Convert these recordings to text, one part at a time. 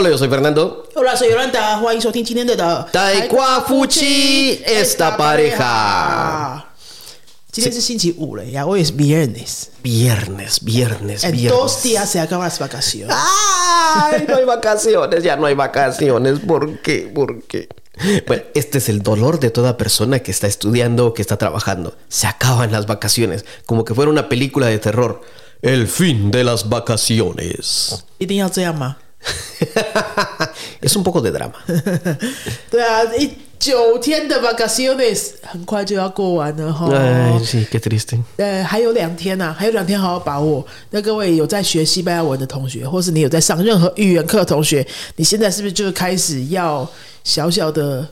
Hola, yo soy Fernando. Hola, soy Yolanda，欢迎收听今天的的台瓜夫妻 esta pareja。今天是星期五了呀，我也是 viernes。 Viernes, viernes, En viernes. dos días se acaban las vacaciones. ¡Ay! No hay vacaciones, ya no hay vacaciones. ¿Por qué? ¿Por qué? Bueno, este es el dolor de toda persona que está estudiando o que está trabajando. Se acaban las vacaciones, como que fuera una película de terror. El fin de las vacaciones. 一定要这样吗？ es un poco de drama. 对啊，一九天的 vacaciones 很快就要过完了哈。Ay, sí, qué triste. 呃，还有两天呐、还有两天好好把握。那各位有在学西班牙文的同学，或是你有在上任何语言课的同学，你现在是不是就开始要小小的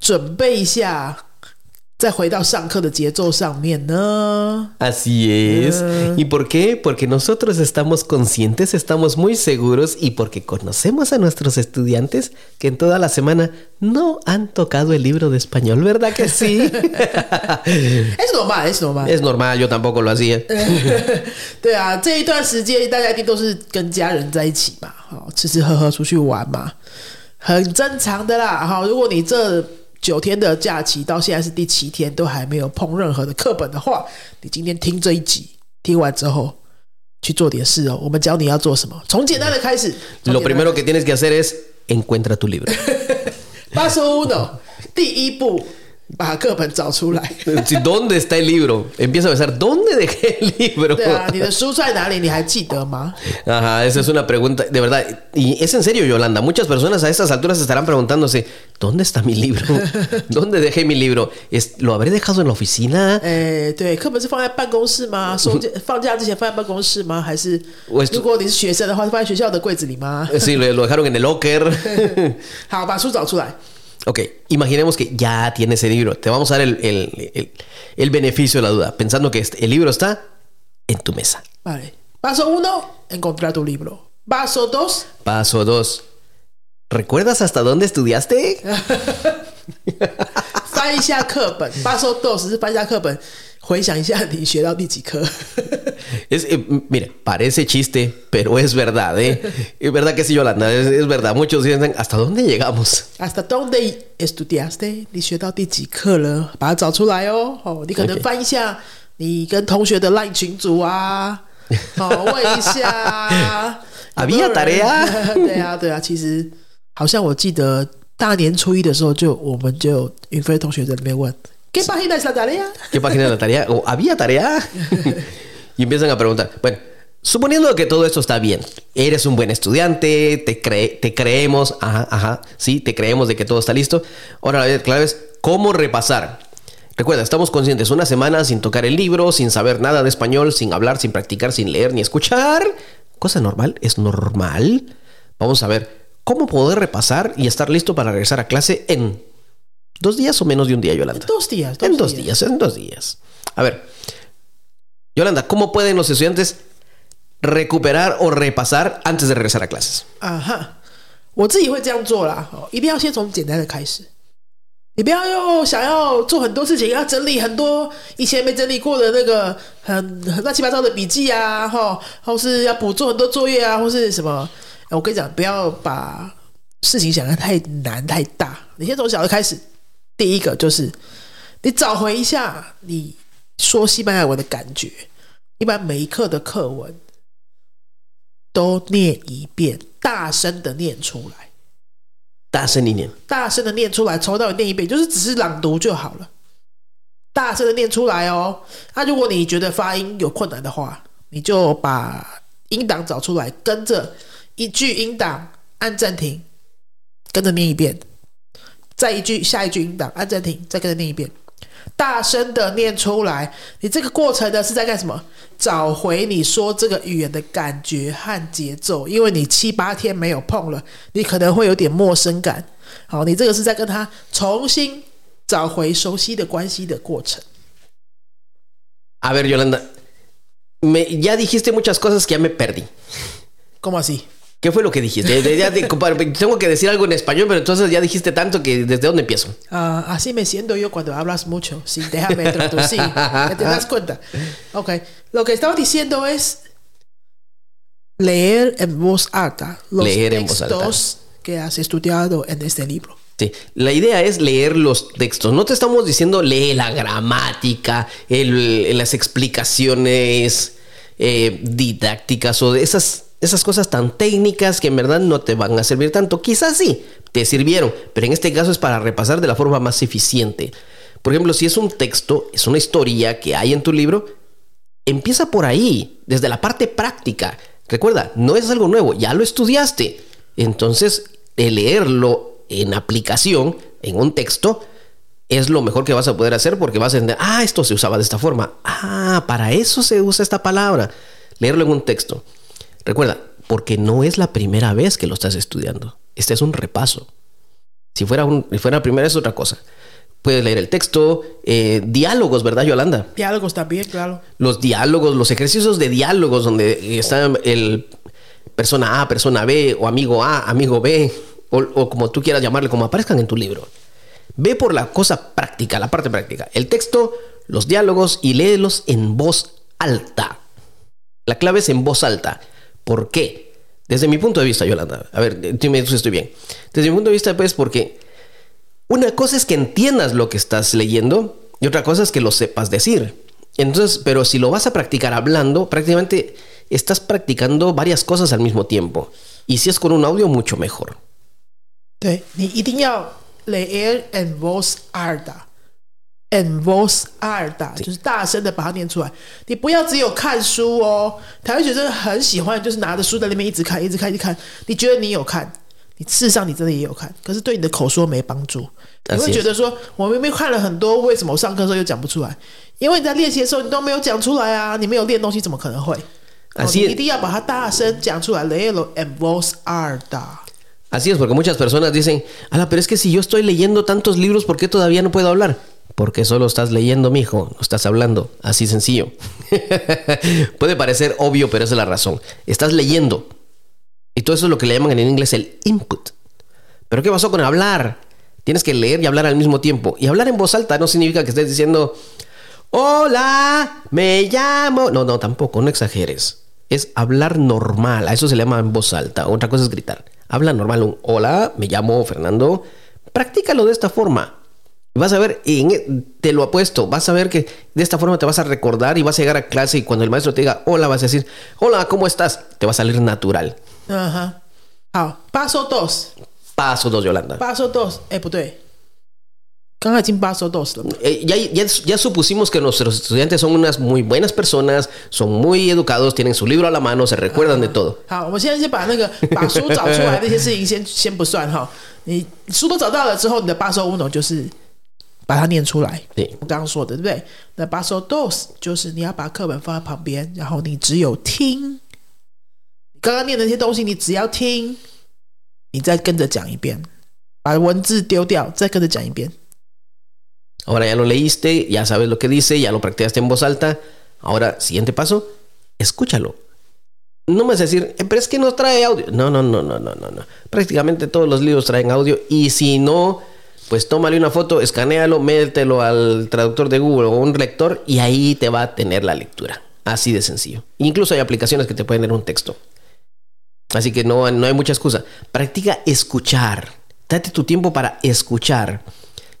准备一下，再回到上课的节奏上面呢？ Así es. ¿Y por qué? Porque nosotros estamos conscientes, estamos muy seguros y porque conocemos a nuestros estudiantes que en toda la semana no han tocado el libro de español, ¿verdad que sí? Es normal, es normal。 es normal, yo tampoco lo hacía. 对啊，这一段时间大家一定都是跟家人在一起嘛，好吃吃喝喝出去玩嘛，很正常的啦。哈，如果你这 九天的假期到现在是第七天都还没有碰任何的课本的话，你今天听这一集，听完之后去做点事哦。我们教你要做什么，从简单的开始。Lo primero que tienes que hacer es encuentra tu libro. Paso uno，第一步，把课本找出来。 Sí, ¿Dónde está el libro? Empieza a pensar, ¿dónde dejé el libro? 对啊，你的书在哪里？你还记得吗？ Ajá, esa es una pregunta, de verdad. Y es en serio, Yolanda. Muchas personas a estas alturas estarán preguntándose, ¿dónde está mi libro? ¿Dónde dejé mi libro? ¿Es- ¿Lo habré dejado en la oficina? 诶，对，课本是放在办公室吗？收假放假之前放在办公室吗？还是我是如果你是学生的话，是放在学校的柜子里吗？ Sí, lo, lo dejaron en el locker. 好，把书找出来。 ok, imaginemos que ya tienes el libro. Te vamos a dar el, el- el- el beneficio de la duda, pensando que este- el libro está en tu mesa. Vale. Paso uno, encontrar tu libro. Paso dos, Paso 2. ¿Recuerdas hasta dónde estudiaste? 翻一下课本。Paso dos 是翻一下课本， 回想一下你学到第几课。Es, eh, m- mire, parece chiste, pero es verdad, ¿eh? Es verdad que sí, Yolanda, es, es verdad. Muchos dicen, ¿hasta dónde llegamos? Hasta dónde estudiaste？你学到第几课了？把它找出来哦。哦，你可能翻一下你跟同学的 LINE 群组啊，哦，问一下。Había tarea 对啊，对啊，其实好像我记得大年初一的时候就，我们就云飞同学在那边问，¿Qué página es la tarea？¿Qué página de la tarea? ¿O había tarea? y empiezan a preguntar. Bueno, suponiendo que todo esto está bien, eres un buen estudiante, te, cre- te creemos, ajá, ajá, sí, te creemos de que todo está listo. Ahora la clave es cómo repasar. Recuerda, estamos conscientes, una semana sin tocar el libro, sin saber nada de español, sin hablar, sin practicar, sin leer ni escuchar. Cosa normal, es normal. Vamos a ver cómo poder repasar y estar listo para regresar a clase en dos días o menos de un día, Yolanda. Dos días, En dos días, en dos días. A ver, Yolanda, ¿cómo pueden los estudiantes recuperar o repasar antes de regresar a clases? 啊哈，我自己会这样做啦，哦，一定要先从简单的开始。你不要又想要做很多事情，要整理很多以前没整理过的那个很很乱七八糟的笔记啊，哈，或是要补做很多作业啊，或是什么。我跟你讲，不要把事情想的太难太大，你先从小的开始。 第一个就是你找回一下你说西班牙文的感觉，你把每一课的课文都念一遍，大声的念出来，大声一点。大声的念出来，从头到尾念一遍，就是只是朗读就好了。大声的念出来哦。那、如果你觉得发音有困难的话，你就把音档找出来，跟着一句音档按暂停，跟着念一遍，再一句下一句音档按暂停，再跟着念一遍。大声的念出来，你这个过程呢是在干什么？找回你说这个语言的感觉和节奏，因为你七八天没有碰了，你可能会有点陌生感。好，你这个是在跟他重新找回熟悉的关系的过程。A ver, Yolanda, me- ya dijiste muchas cosas que ya me perdí. ¿Cómo así？¿Qué fue lo que dijiste? Ya- ya tengo que decir algo en español, pero entonces ya dijiste tanto que desde dónde empiezo. Ah, así me siento yo cuando hablas mucho. Sí, déjame traducir. ¿Te das cuenta? Ok. Lo que estaba diciendo es Leer en voz alta los Leer en voz alta. textos que has estudiado en este libro. Sí, la idea es leer los textos. No te estamos diciendo lee la gramática, el- las explicaciones eh, didácticas o de esas, esas cosas tan técnicas que en verdad no te van a servir tanto. Quizás sí, te sirvieron, pero en este caso es para repasar de la forma más eficiente. Por ejemplo, si es un texto, es una historia que hay en tu libro, empieza por ahí, desde la parte práctica. Recuerda, no es algo nuevo, ya lo estudiaste. Entonces, leerlo en aplicación, en un texto, es lo mejor que vas a poder hacer porque vas a entender, ah, esto se usaba de esta forma. Ah, para eso se usa esta palabra. Leerlo en un texto. Recuerda, porque no es la primera vez que lo estás estudiando. Este es un repaso. Si fuera, un, si fuera la primera es otra cosa. Puedes leer el texto, eh, diálogos, ¿verdad, Yolanda? Diálogos también, claro. los diálogos, los ejercicios de diálogos donde está el persona A, persona B, o amigo A, amigo B, o, o como tú quieras llamarle, como aparezcan en tu libro. Ve por la cosa práctica, la parte práctica. El texto, los diálogos y léelos en voz alta. La clave es en voz alta. ¿Por qué? Desde mi punto de vista, Yolanda. A ver, dime si estoy bien. Desde mi punto de vista, pues, porque una cosa es que entiendas lo que estás leyendo y otra cosa es que lo sepas decir. Entonces, pero si lo vas a practicar hablando, prácticamente estás practicando varias cosas al mismo tiempo. Y si es con un audio, mucho mejor. leer en voz alta. En voz alta 就是大声的把它念出来，你不要只有看书哦。台湾学生很喜欢，就是拿着书在那边一直看，一直看，一直看。你觉得你有看，你事实上你真的也有看，可是对你的口说没帮助。你会觉得说，我明明看了很多，为什么我上课的时候又讲不出来？因为你在练习的时候你都没有讲出来啊，你没有练东西，怎么可能会？哦 Así 你 es. 一定要把它大声讲出来，leerlo en voz alta。Así es, porque muchas personas dicen, ala, pero es que si yo estoy leyendo tantos libros, ¿por qué todavía no puedo hablar? Porque solo estás leyendo, mijo, no estás hablando. Así sencillo. Puede parecer obvio, pero esa es la razón. Estás leyendo. Y todo eso es lo que le llaman en inglés el input. Pero ¿qué pasó con hablar? Tienes que leer y hablar al mismo tiempo. Y hablar en voz alta no significa que estés diciendo, hola, me llamo. No, no, tampoco, no exageres. Es hablar normal. A eso se le llama en voz alta. Otra cosa es gritar. Habla normal. Un hola, me llamo Fernando. Practícalo de esta forma. Y Vas a ver, y en- te lo apuesto, vas a ver que de esta forma te vas a recordar y vas a llegar a clase y cuando el maestro te diga hola, vas a decir hola, ¿cómo estás? Te va a salir natural. 嗯哼，好，paso dos。 Paso dos, Yolanda. Paso dos，哎，不对，刚刚已经 paso dos 了。 Eh, ya, ya, ya supusimos que nuestros estudiantes son unas muy buenas personas, son muy educados, tienen su libro a la mano, se recuerdan de todo. 好，我们现在先把那个把书找出来那些事情先先不算哈。你书都找到了之后，你的 paso uno 就是 把它念出来。对我刚刚说的，对不对？那 paso dos 就是你要把课本放在旁边，然后你只有听。刚刚念的那些东西，你只要听，你再跟着讲一遍，把文字丢掉，再跟着讲一遍。 Ahora ya lo leíste, ya sabes lo que dice, ya lo practicaste en voz alta. Ahora, siguiente paso, escúchalo. No me vas a decir, "Eh, pero es que no trae audio. No, no, no, no, no, no, no. Prácticamente todos los libros traen audio y si no, pues tómale una foto, escanealo, mételo al traductor de Google o un lector y ahí te va a tener la lectura. Así de sencillo. Incluso hay aplicaciones que te pueden leer un texto. Así que no, no hay mucha excusa. Practica escuchar. Date tu tiempo para escuchar.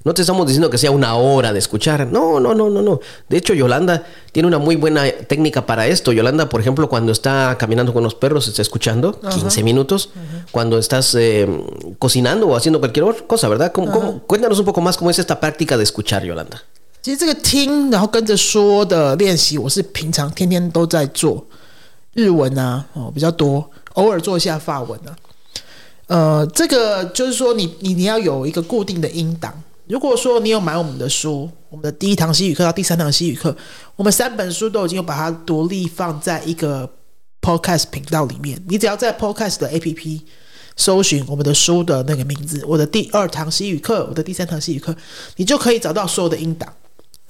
No te estamos diciendo que sea una hora de escuchar. No, no, no, no, no. De hecho, Yolanda tiene una muy buena técnica para esto. Yolanda, por ejemplo, cuando está caminando con los perros, está escuchando 15 minutos. Cuando estás eh, cocinando o haciendo cualquier otra cosa, ¿verdad? ¿Cómo- cómo? Cuéntanos un poco más cómo es esta práctica de escuchar, Yolanda. 其实这个听然后跟着说的练习，我是平常天天都在做。日文啊，哦比较多，偶尔做一下法文啊。呃，这个就是说你，你你要有一个固定的音档。 如果说你有买我们的书，我们的第一堂西语课到第三堂西语课，我们三本书都已经有把它独立放在一个 Podcast 频道里面。你只要在 Podcast 的 APP 搜寻我们的书的那个名字，我的第二堂西语课，我的第三堂西语课，你就可以找到所有的音档。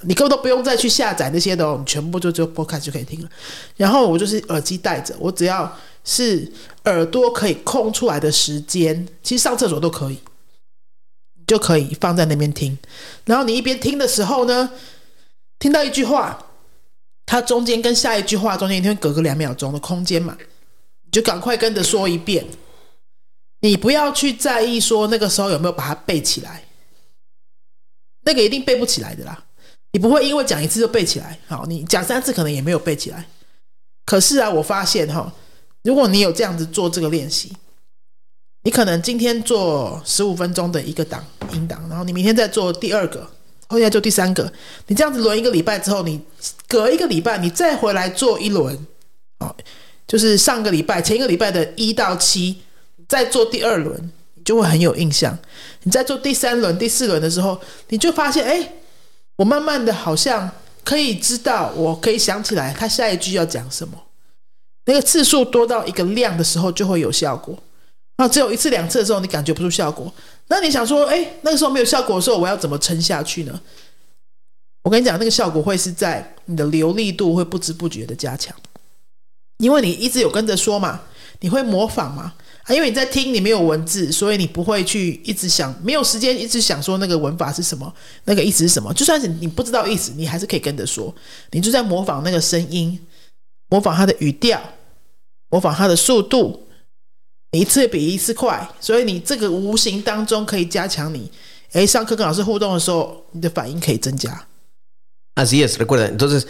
你根本都不用再去下载那些的、哦，你全部就只有 Podcast 就可以听了。然后我就是耳机戴着，我只要是耳朵可以空出来的时间，其实上厕所都可以，就可以放在那边听。然后你一边听的时候呢，听到一句话，它中间跟下一句话中间一定会隔个两秒钟的空间嘛，你就赶快跟着说一遍。你不要去在意说那个时候有没有把它背起来，那个一定背不起来的啦。你不会因为讲一次就背起来，好，你讲三次可能也没有背起来。可是啊，我发现哈，如果你有这样子做这个练习，你可能今天做十五分钟的一个档音档，然后你明天再做第二个，后天做第三个，你这样子轮一个礼拜之后，你隔一个礼拜你再回来做一轮，哦，就是上个礼拜前一个礼拜的一到七。再做第二轮，你就会很有印象。你在做第三轮、第四轮的时候，你就发现，哎，我慢慢的好像可以知道，我可以想起来他下一句要讲什么。那个次数多到一个量的时候，就会有效果。啊，只有一次、两次的时候，你感觉不出效果。那你想说，哎，那个时候没有效果的时候，我要怎么撑下去呢？我跟你讲，那个效果会是在你的流利度会不知不觉的加强，因为你一直有跟着说嘛，你会模仿嘛。啊，因为你在听，你没有文字，所以你不会去一直想，没有时间一直想说那个文法是什么，那个意思是什么。就算是你不知道意思，你还是可以跟着说，你就在模仿那个声音，模仿它的语调，模仿它的速度，一次比一次快。所以你这个无形当中可以加强你，诶，上课跟老师互动的时候，你的反应可以增加。Así es, recuerda. Entonces,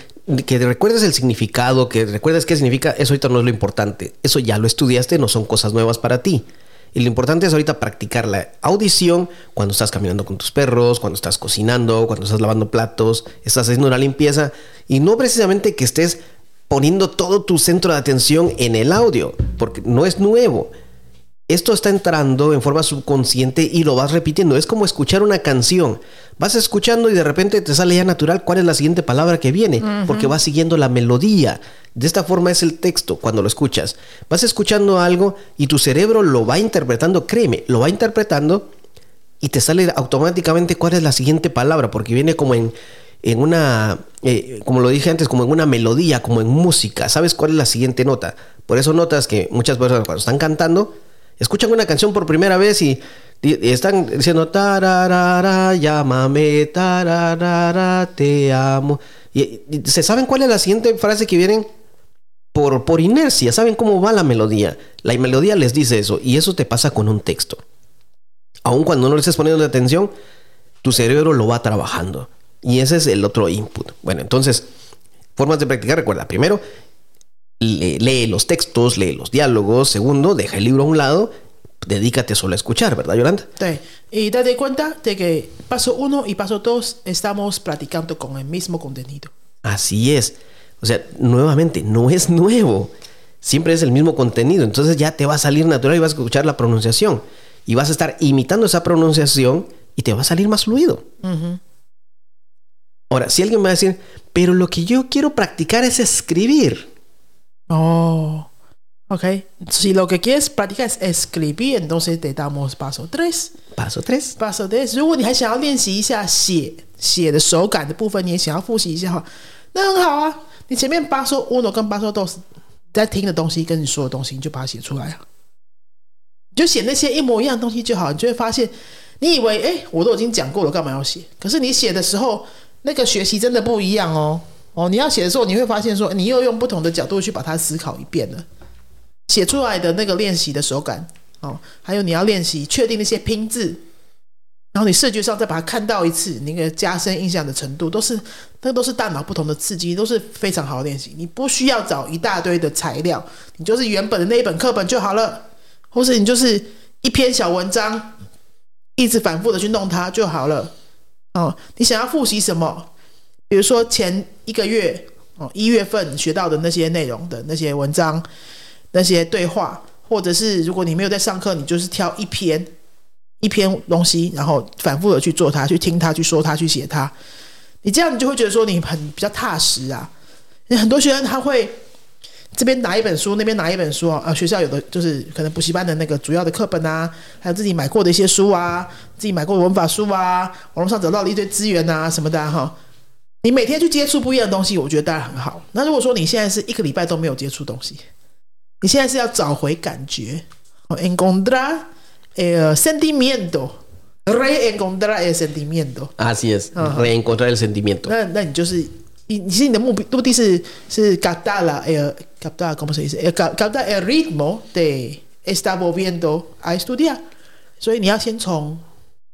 que recuerdes el significado, que recuerdes qué significa, eso ahorita no es lo importante. Eso ya lo estudiaste, no son cosas nuevas para ti. Y lo importante es ahorita practicar la audición cuando estás caminando con tus perros, cuando estás cocinando, cuando estás lavando platos, estás haciendo una limpieza. Y no precisamente que estés poniendo todo tu centro de atención en el audio, porque no es nuevo esto está entrando en forma subconsciente y lo vas repitiendo. Es como escuchar una canción. Vas escuchando y de repente te sale ya natural cuál es la siguiente palabra que viene, porque vas siguiendo la melodía. De esta forma es el texto cuando lo escuchas. Vas escuchando algo y tu cerebro lo va interpretando, créeme, lo va interpretando y te sale automáticamente cuál es la siguiente palabra, porque viene como en, en una, eh, como lo dije antes, como en una melodía, como en música. ¿Sabes cuál es la siguiente nota? Por eso notas que muchas personas cuando están cantando, escuchan una canción por primera vez y, están diciendo tararara, llámame, tararara, te amo. Y, se saben cuál es la siguiente frase que vienen por, por inercia, saben cómo va la melodía. La melodía les dice eso y eso te pasa con un texto. Aun cuando no le estés poniendo atención, tu cerebro lo va trabajando. Y ese es el otro input. Bueno, entonces, formas de practicar, recuerda, primero, lee, los textos, lee los diálogos. Segundo, deja el libro a un lado, dedícate solo a escuchar, ¿verdad, Yolanda? Sí. Y date cuenta de que paso uno y paso dos estamos platicando con el mismo contenido. Así es. O sea, nuevamente, no es nuevo. Siempre es el mismo contenido. Entonces ya te va a salir natural y vas a escuchar la pronunciación. Y vas a estar imitando esa pronunciación y te va a salir más fluido. Ahora, si alguien me va a decir, pero lo que yo quiero practicar es escribir. Oh, ok. Si lo que quieres practicar es escribir, entonces te damos paso 3. Paso 3. Paso 3. 如果你还想要练习一下写写的手感的部分，你也想要复习一下哈，那很好啊。你前面八说 uno 跟八说 dos 在听的东西，跟你说的东西，你就把它写出来啊。你就写那些一模一样的东西就好，你就会发现，你以为哎，我都已经讲过了，干嘛要写？可是你写的时候，那个学习真的不一样哦。哦，你要写的时候，你会发现说，你又用不同的角度去把它思考一遍了，写出来的那个练习的手感，哦，还有你要练习确定那些拼字，然后你视觉上再把它看到一次，那个加深印象的程度，都是那都是大脑不同的刺激，都是非常好的练习。你不需要找一大堆的材料，你就是原本的那一本课本就好了，或是你就是一篇小文章，一直反复的去弄它就好了。哦，你想要复习什么？比如说前一个月哦，一月份学到的那些内容的那些文章、那些对话，或者是如果你没有在上课，你就是挑一篇一篇东西，然后反复的去做它，去听它，去说它，去写它。你这样你就会觉得说你很比较踏实啊。很多学生他会这边拿一本书，那边拿一本书啊，学校有的就是可能补习班的那个主要的课本啊，还有自己买过的一些书啊，自己买过文法书啊，网络上找到了一堆资源啊什么的哈。你每天去接触不一样的东西，我觉得当然很好。那如果说你现在是一个礼拜都没有接触东西，你现在是要找回感觉，encontrar el sentimiento，reencontrar el sentimiento。Así es，reencontrar el sentimiento。那那你就是你你是你的目目的是是 captar la el captar cómo se dice captar el ritmo de estar volviendo a estudiar，所以你要先从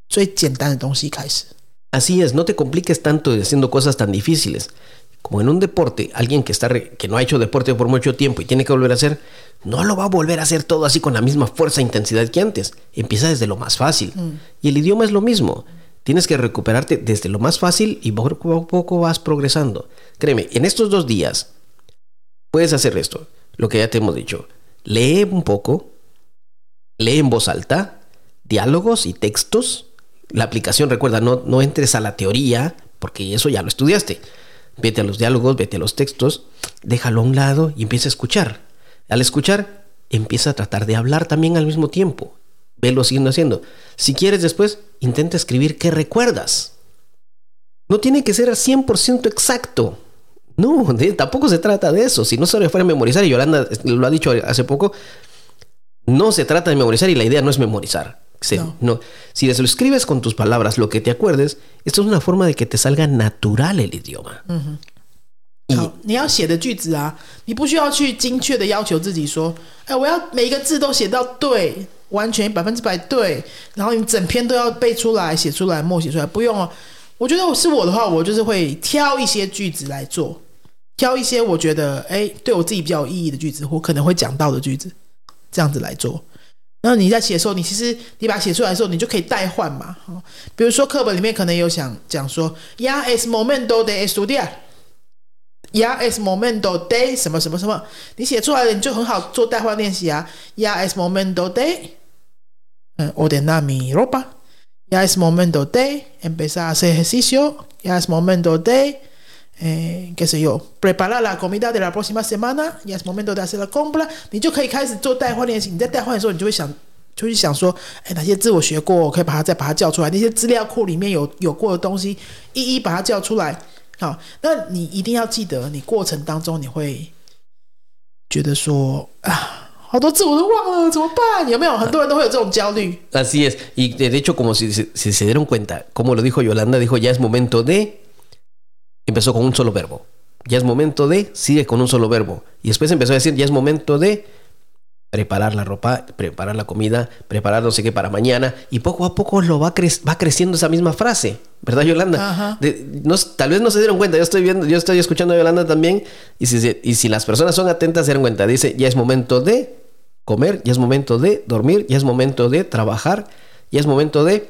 最简单的东西开始。Así es, no te compliques tanto haciendo cosas tan difíciles. Como en un deporte, alguien que, está re- que no ha hecho deporte por mucho tiempo y tiene que volver a hacer, no lo va a volver a hacer todo así con la misma fuerza e intensidad que antes. Empieza desde lo más fácil. Y el idioma es lo mismo. Tienes que recuperarte desde lo más fácil y poco a poco vas progresando. Créeme, en estos dos días puedes hacer esto, lo que ya te hemos dicho. Lee un poco, lee en voz alta, diálogos y textos. La aplicación, recuerda, no, no entres a la teoría, porque eso ya lo estudiaste. Vete a los diálogos, vete a los textos, déjalo a un lado y empieza a escuchar. Al escuchar, empieza a tratar de hablar también al mismo tiempo. Velo siguiendo haciendo. Si quieres después, intenta escribir qué recuerdas. No tiene que ser al 100% exacto. No, tampoco se trata de eso. Si no se fuera a memorizar, y Yolanda lo ha dicho hace poco, no se trata de memorizar y la idea no es memorizar. Se- No. no. Si lo escribes con tus palabras lo que te acuerdes, esto es una forma de que te salga natural el idioma. Y 好，你要写的句子啊，你不需要去精确的要求自己说，哎，我要每一个字都写到对，完全百分之百对，然后你整篇都要背出来、写出来、默写出来，不用哦。我觉得我是我的话，我就是会挑一些句子来做，挑一些我觉得哎对我自己比较有意义的句子，或可能会讲到的句子， 这样子来做。然后你在写的时候，你其实你把它写出来的时候，你就可以代换嘛。哦比如说课本里面可能有想讲说，Ya es momento de estudiar。Ya es momento de 什么什么什么，你写出来了，你就很好做代换练习啊。Ya es momento de 嗯 ordenar mi ropa。Ya es momento de empezar a hacer ejercicio. Ya es momento de eh, qué sé yo, preparar la comida de la próxima semana. Ya es momento de hacer la compra。你就可以开始做代换练习。你在代换的时候，你就会想，就会想说，哎，哪些字我学过，我可以把它再把它叫出来。那些资料库里面有有过的东西，一一把它叫出来。好，那你一定要记得，你过程当中你会觉得说啊，好多字我都忘了，怎么办？有没有？很多人都会有这种焦虑。Así es. Y de hecho, como si- si se dieron cuenta, como lo dijo Yolanda, dijo, ya es momento de... Empezó con un solo verbo. Ya es momento de... Sigue con un solo verbo. Y después empezó a decir, ya es momento de preparar la ropa, preparar la comida, preparar no sé qué para mañana. Y poco a poco lo va, cre- va creciendo esa misma frase. ¿Verdad, Yolanda? De- no- tal vez no se dieron cuenta. Yo estoy viendo, yo estoy escuchando a Yolanda también. Y si, y si las personas son atentas, se dieron cuenta. Dice, ya es momento de comer, ya es momento de dormir, ya es momento de trabajar, ya es momento de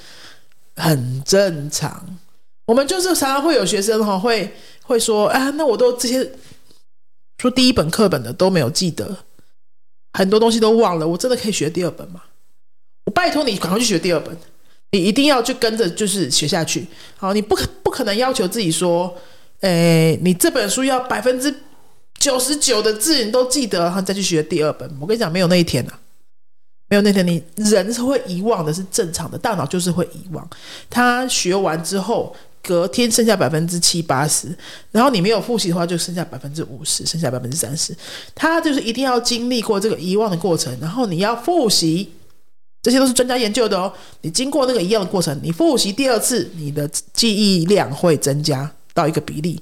很正常。我们就是常常会有学生哈，会会说啊，那我都这些说第一本课本的都没有记得，很多东西都忘了，我真的可以学第二本吗？我拜托你赶快去学第二本，你一定要去跟着就是学下去。好，你不可不可能要求自己说，诶，你这本书要百分之九十九的字你都记得，然后再去学第二本。我跟你讲，没有那一天啊，没有那天，你人是会遗忘的，是正常的，大脑就是会遗忘。他学完之后。隔天剩下百分之七八十，然后你没有复习的话，就剩下百分之五十，剩下百分之三十。他就是一定要经历过这个遗忘的过程，然后你要复习，这些都是专家研究的哦。你经过那个一样的过程，你复习第二次，你的记忆量会增加到一个比例，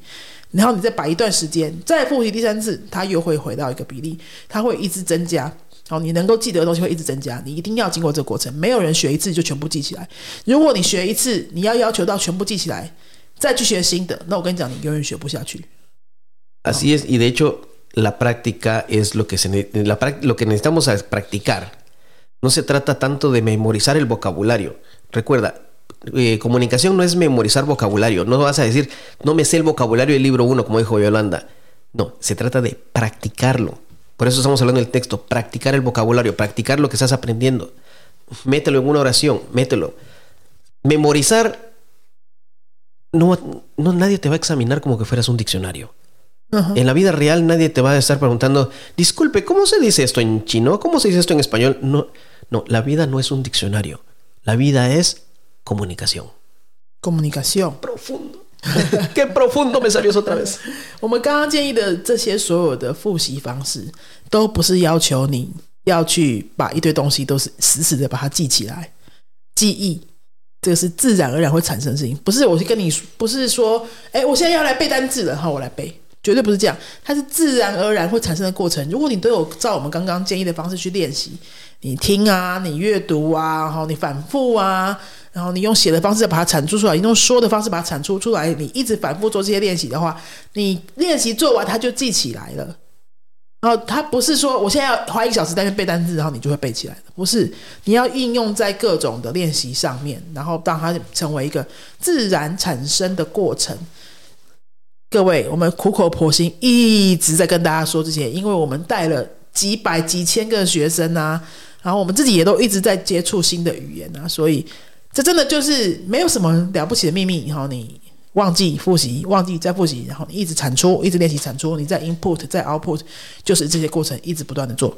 然后你再摆一段时间，再复习第三次，它又会回到一个比例，它会一直增加。好，你能够记得的东西会一直增加，你一定要经过这个过程。没有人学一次就全部记起来。如果你学一次，你要要求到全部记起来，再去学新的，那我跟你讲，你永远学不下去。 Así es, y de hecho la práctica es lo que, se, ne- la prac- lo que necesitamos es practicar. No se trata tanto de memorizar el vocabulario. Recuerda, eh, comunicación no es memorizar vocabulario. No vas a decir, no me sé el vocabulario del libro 1, como dijo Yolanda. No, se trata de practicarlo. por eso estamos hablando del texto, practicar el vocabulario, practicar lo que estás aprendiendo. Mételo en una oración, mételo. Memorizar, no, no nadie te va a examinar como que fueras un diccionario. En la vida real nadie te va a estar preguntando, disculpe, ¿cómo se dice esto en chino? ¿Cómo se dice esto en español? No, no, la vida no es un diccionario. La vida es comunicación. Comunicación. Profundo. Qué profundo me salió eso otra vez. 我们刚刚建议的这些所有的复习方式，都不是要求你要去把一堆东西都是死死的把它记起来。记忆这个是自然而然会产生的事情，不是我是跟你不是说，哎，我现在要来背单字了，好，我来背，绝对不是这样，它是自然而然会产生的过程。如果你都有照我们刚刚建议的方式去练习，你听啊，你阅读啊，然后你反复啊，然后你用写的方式把它产出出来，你用说的方式把它产出出来，你一直反复做这些练习的话，你练习做完它就记起来了。然后它不是说我现在要花一个小时在那背单词，然后你就会背起来的，不是。你要应用在各种的练习上面，然后让它成为一个自然产生的过程。各位，我们苦口婆心一直在跟大家说这些，因为我们带了几百几千个学生啊，然后我们自己也都一直在接触新的语言啊，所以这真的就是没有什么了不起的秘密。然后你。忘记复习，忘记再复习，然后你一直产出，一直练习产出，你在 input，在 output，就是这些过程一直不断的做，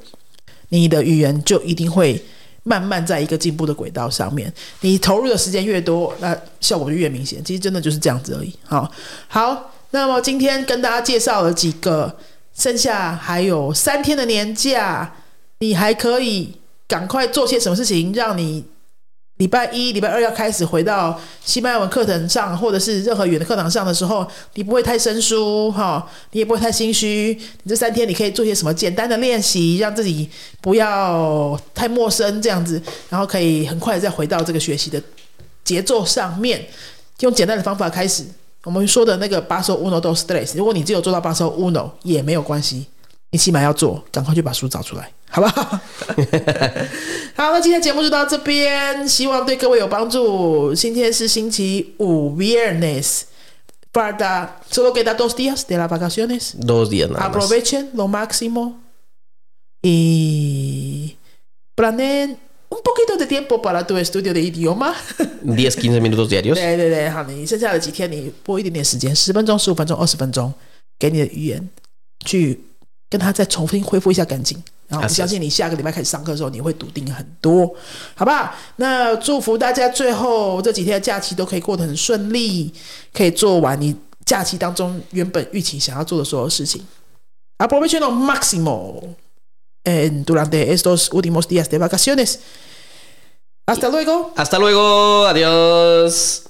你的语言就一定会慢慢在一个进步的轨道上面。你投入的时间越多，那效果就越明显。其实真的就是这样子而已。好，好，那么今天跟大家介绍了几个，剩下还有三天的年假，你还可以赶快做些什么事情，让你。礼拜一、礼拜二要开始回到西班牙文课程上，或者是任何语言的课堂上的时候，你不会太生疏哈，你也不会太心虚。你这三天你可以做些什么简单的练习，让自己不要太陌生这样子，然后可以很快再回到这个学习的节奏上面。用简单的方法开始，我们说的那个八首 uno dos tres，如果你只有做到八首 uno 也没有关系，你起码要做，赶快去把书找出来。好不好？好，那今天节目就到这边，希望对各位有帮助。今天是星期五，Viernes。Para solo queda dos días de las vacaciones. Dos días nada más. Aprovechen lo máximo y planeen un poquito de tiempo para tu estudio de idioma. 10, 15 minutos diarios. 对对对，好，你剩下的几天你拨一点点时间，十分钟、十五分钟、二十分钟，给你的语言去 跟他再重新恢复一下感情。然后我相信你下个礼拜开始上课的时候，你会笃定很多，好不好？那祝福大家最后这几天的假期都可以过得很顺利，可以做完你假期当中原本预期想要做的所有事情。Aprovechando máximo en durante estos últimos días de vacaciones. Hasta luego. Hasta luego. Adiós.